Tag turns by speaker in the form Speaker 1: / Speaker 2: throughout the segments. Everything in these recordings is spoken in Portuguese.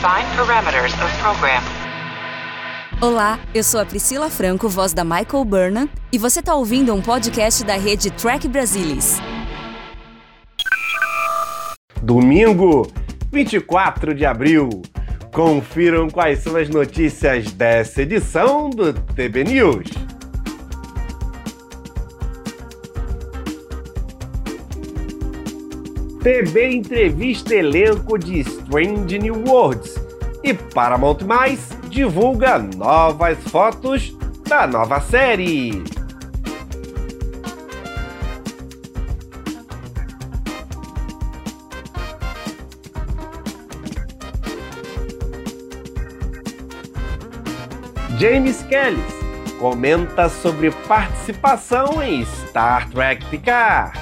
Speaker 1: Define parameters of program.
Speaker 2: Olá, eu sou a Priscila Franco, voz da Michael Burnham, e você está ouvindo um podcast da rede Track Brasilis.
Speaker 3: Domingo, 24 de abril. Confiram quais são as notícias dessa edição do TB News. TB entrevista elenco de Strange New Worlds e Paramount Mais divulga novas fotos da nova série. James Kelly comenta sobre participação em Star Trek Picard.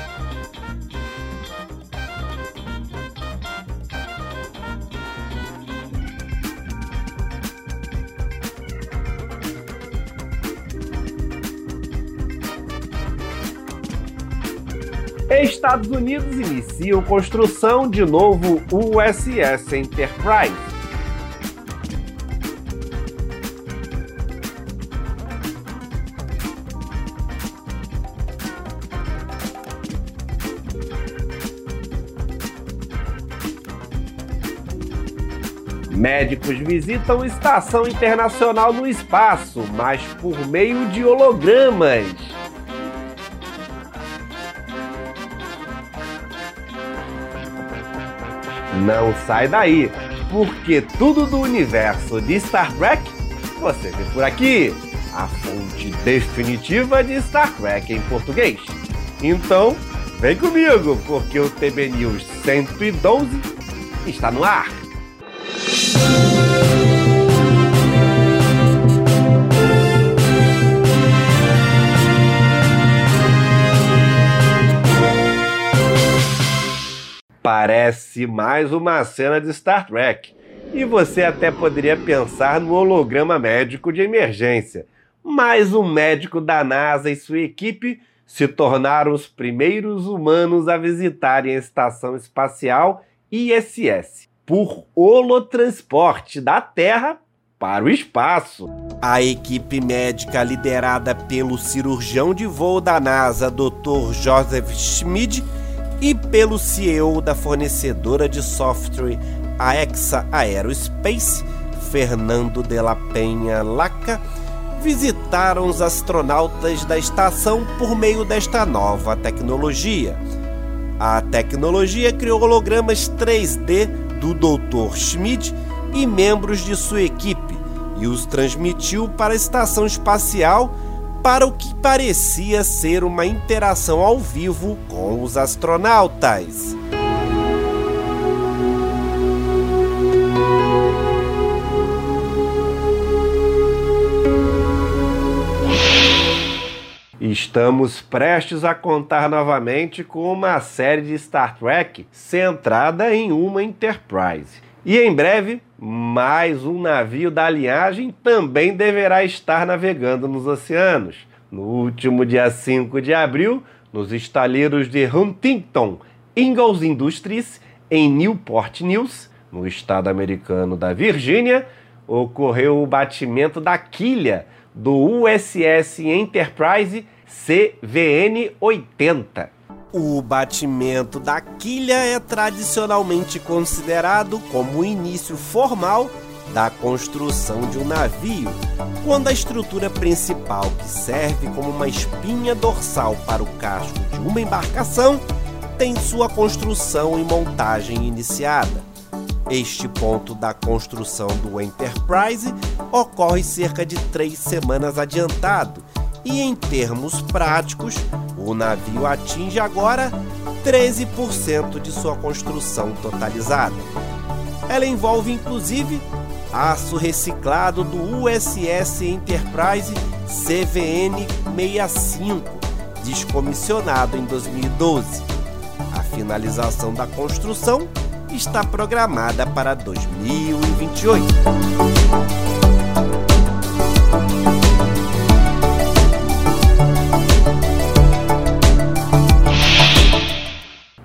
Speaker 3: Estados Unidos iniciam construção de novo USS Enterprise. Médicos visitam estação internacional no espaço, mas por meio de hologramas. Não sai daí, porque tudo do universo de Star Trek você vê por aqui. A fonte definitiva de Star Trek em português. Então, vem comigo, porque o TB News 112 está no ar. Parece mais uma cena de Star Trek. E você até poderia pensar no holograma médico de emergência. Mas o médico da NASA e sua equipe se tornaram os primeiros humanos a visitarem a estação espacial ISS por holotransporte da Terra para o espaço. A equipe médica liderada pelo cirurgião de voo da NASA, Dr. Joseph Schmid, e pelo CEO da fornecedora de software Aexa Aerospace, Fernando de la Penha Laca, visitaram os astronautas da estação por meio desta nova tecnologia. A tecnologia criou hologramas 3D do Dr. Schmid e membros de sua equipe e os transmitiu para a estação espacial para o que parecia ser uma interação ao vivo com os astronautas. Estamos prestes a contar novamente com uma série de Star Trek centrada em uma Enterprise. E em breve, mais um navio da linhagem também deverá estar navegando nos oceanos. No último dia 5 de abril, nos estaleiros de Huntington Ingalls Industries, em Newport News, no estado americano da Virgínia, ocorreu o batimento da quilha do USS Enterprise CVN-80. O batimento da quilha é tradicionalmente considerado como o início formal da construção de um navio, quando a estrutura principal, que serve como uma espinha dorsal para o casco de uma embarcação, tem sua construção e montagem iniciada. Este ponto da construção do Enterprise ocorre cerca de três semanas adiantado e, em termos práticos, o navio atinge agora 13% de sua construção totalizada. Ela envolve inclusive aço reciclado do USS Enterprise CVN-65, descomissionado em 2012. A finalização da construção está programada para 2028.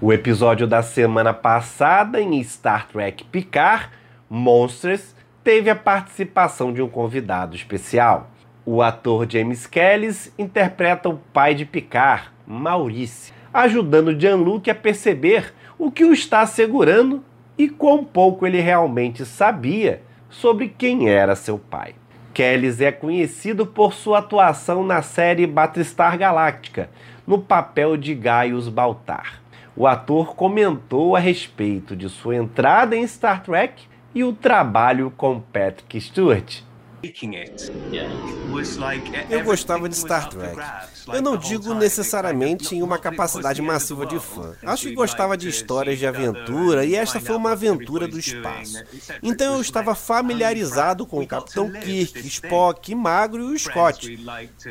Speaker 3: O episódio da semana passada em Star Trek Picard
Speaker 4: Monsters teve a participação de um convidado especial. O ator James Kellis interpreta o pai de Picard, Maurice, ajudando Jean-Luc a perceber o que o está segurando e quão pouco ele realmente sabia sobre quem era seu pai. Kellis é conhecido por sua atuação na série Battlestar Galactica, no papel de Gaius Baltar. O ator comentou a respeito de sua entrada em Star Trek e o trabalho com Patrick Stewart.
Speaker 3: Eu gostava de Star Trek. Eu não digo necessariamente em uma capacidade massiva de fã. Acho que gostava de histórias de aventura e esta foi uma aventura do espaço. Então eu estava familiarizado com o Capitão Kirk, Spock, Magro e o Scott.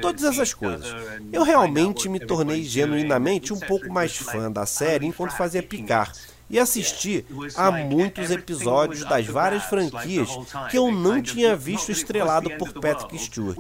Speaker 3: Todas essas coisas. Eu realmente me tornei genuinamente um pouco mais fã da série enquanto fazia picar e assisti a muitos episódios das várias franquias que eu não tinha visto estrelado por Patrick Stewart.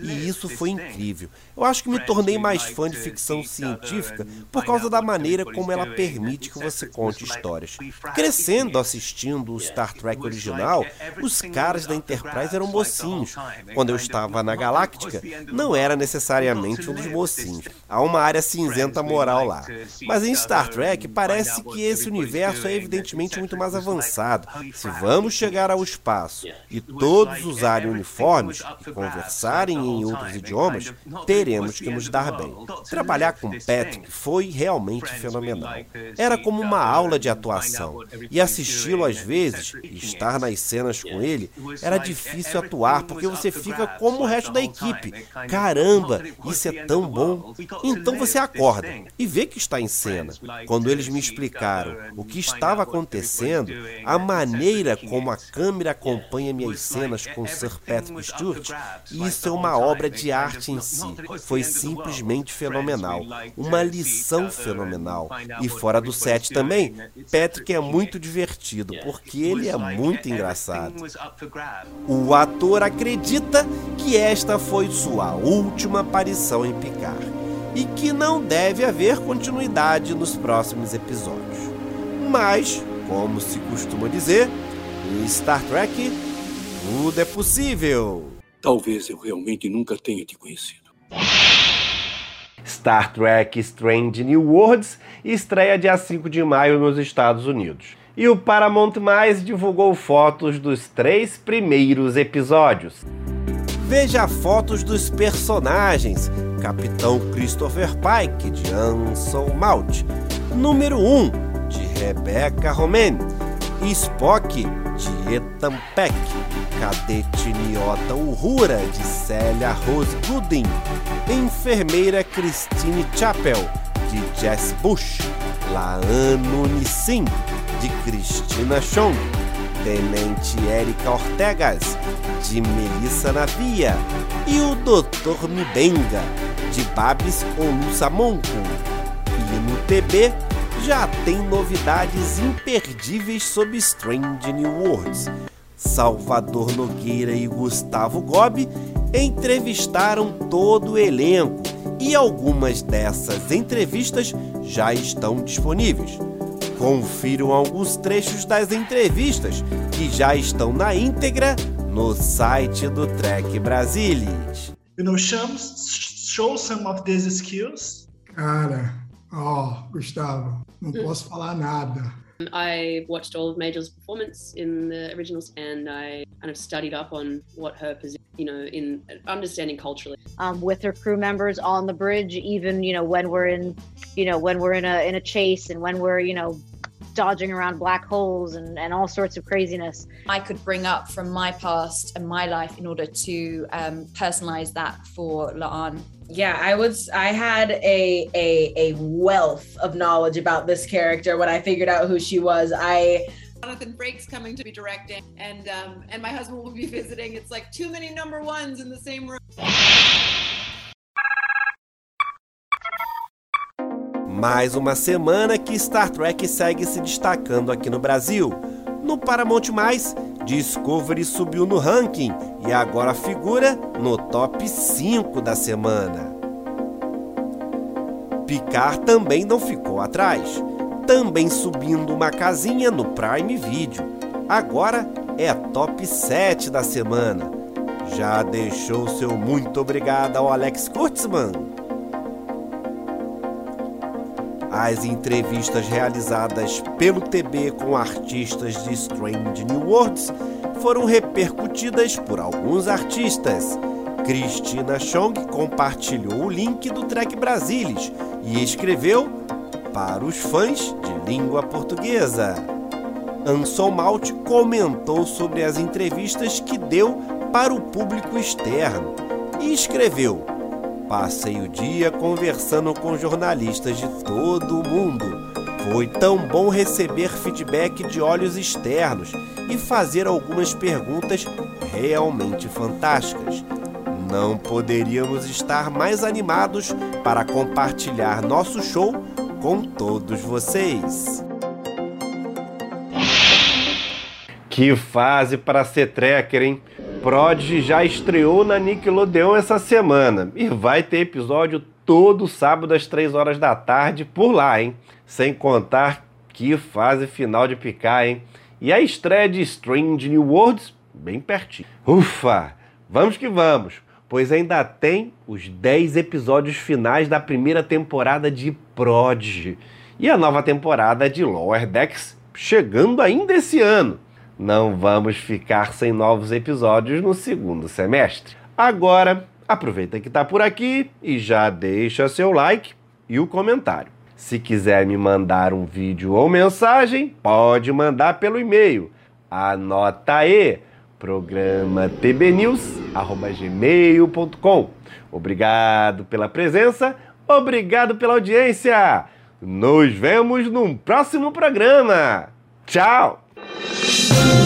Speaker 3: E isso foi incrível. Eu acho que me tornei mais fã de ficção científica por causa da maneira como ela permite que você conte histórias. Crescendo assistindo o Star Trek original, os caras da Enterprise eram mocinhos. Quando eu estava na Galáctica, não era necessariamente um dos mocinhos. Há uma área cinzenta moral lá. Mas em Star Trek parece que esse universo universo é evidentemente muito mais avançado. Se vamos chegar ao espaço e todos usarem uniformes e conversarem em outros idiomas, teremos que nos dar bem. Trabalhar com Patrick foi realmente fenomenal. Era como uma aula de atuação. E assisti-lo às vezes, e estar nas cenas com ele, era difícil atuar porque você fica como o resto da equipe. Caramba, isso é tão bom. Então você acorda e vê que está em cena. Quando eles me explicaram o que estava acontecendo, a maneira como a câmera acompanha minhas cenas com Sir Patrick Stewart, isso é uma obra de arte em si. Foi simplesmente fenomenal, uma lição fenomenal. E fora do set também, Patrick é muito divertido, porque ele é muito engraçado. O ator acredita que esta foi sua última aparição em Picard e que não deve haver continuidade nos próximos episódios. Mas, como se costuma dizer, em Star Trek, tudo é possível.
Speaker 5: Talvez eu realmente nunca tenha te conhecido.
Speaker 4: Star Trek Strange New Worlds estreia dia 5 de maio nos Estados Unidos. E o Paramount Mais divulgou fotos dos três primeiros episódios.
Speaker 3: Veja fotos dos personagens. Capitão Christopher Pike, de Anson Mount. Número 1, Rebecca Romaine, Spock de Ethan Peck, Cadete Niota Uhura de Célia Rose Gooding, Enfermeira Christine Chappell de Jess Bush, Laano Nissim de Cristina Chong, Tenente Erika Ortegas de Melissa Navia e o Dr. Mibenga de Babs Olusamonco. E no TB já tem novidades imperdíveis sobre Strange New Worlds. Salvador Nogueira e Gustavo Gobi entrevistaram todo o elenco e algumas dessas entrevistas já estão disponíveis. Confiram alguns trechos das entrevistas que já estão na íntegra no site do Trek Brasilis.
Speaker 6: You know, show some of these skills.
Speaker 7: Cara, oh, Gustavo, não mm. posso falar nada.
Speaker 8: I watched all of Major's performance in the originals, and I kind of studied up on what her position, you know, in understanding culturally.
Speaker 9: Um, with her crew members on the bridge, even you know when we're in, you know, when we're in a in a chase, and when we're you know dodging around black holes and, and all sorts of craziness.
Speaker 10: I could bring up from my past and my life in order to um, personalize that for La'an.
Speaker 11: Yeah, I was I had a, a a wealth of knowledge about this character when I figured out who she was. I
Speaker 12: Jonathan Frakes coming to be directing, and um, and my husband will be visiting. It's like too many number ones in the same room.
Speaker 3: Mais uma semana que Star Trek segue se destacando aqui no Brasil. No Paramount+, Discovery subiu no ranking e agora figura no top 5 da semana. Picard também não ficou atrás, também subindo uma casinha no Prime Video. Agora
Speaker 4: é top 7 da semana. Já deixou seu muito obrigado ao Alex Kurtzman? As entrevistas realizadas pelo TB com artistas de Strange New Worlds foram repercutidas por alguns artistas. Cristina Chong compartilhou o link do Trek Brasilis e escreveu para os fãs de língua portuguesa. Anson Malt comentou sobre as entrevistas que deu para o público externo e escreveu: Passei o dia conversando com jornalistas de todo o mundo. Foi tão bom receber feedback de olhos externos e fazer algumas perguntas realmente fantásticas. Não poderíamos estar mais animados para compartilhar nosso show com todos vocês.
Speaker 3: Que fase para ser tracker, hein? Prodigy já estreou na Nickelodeon essa semana e vai ter episódio todo sábado às 3 horas da tarde por lá, hein? Sem contar que fase final de picar, hein? E a estreia de Strange New Worlds bem pertinho. Ufa! Vamos que vamos, pois ainda tem os 10 episódios finais da primeira temporada de Prodigy e a nova temporada de Lower Decks chegando ainda esse ano. Não vamos ficar sem novos episódios no segundo semestre. Agora, aproveita que está por aqui e já deixa seu like e o comentário. Se quiser me mandar um vídeo ou mensagem, pode mandar pelo e-mail. Anota aí, programa tbnews@gmail.com. Obrigado pela presença, obrigado pela audiência. Nos vemos num próximo programa. Tchau.
Speaker 13: Thank you.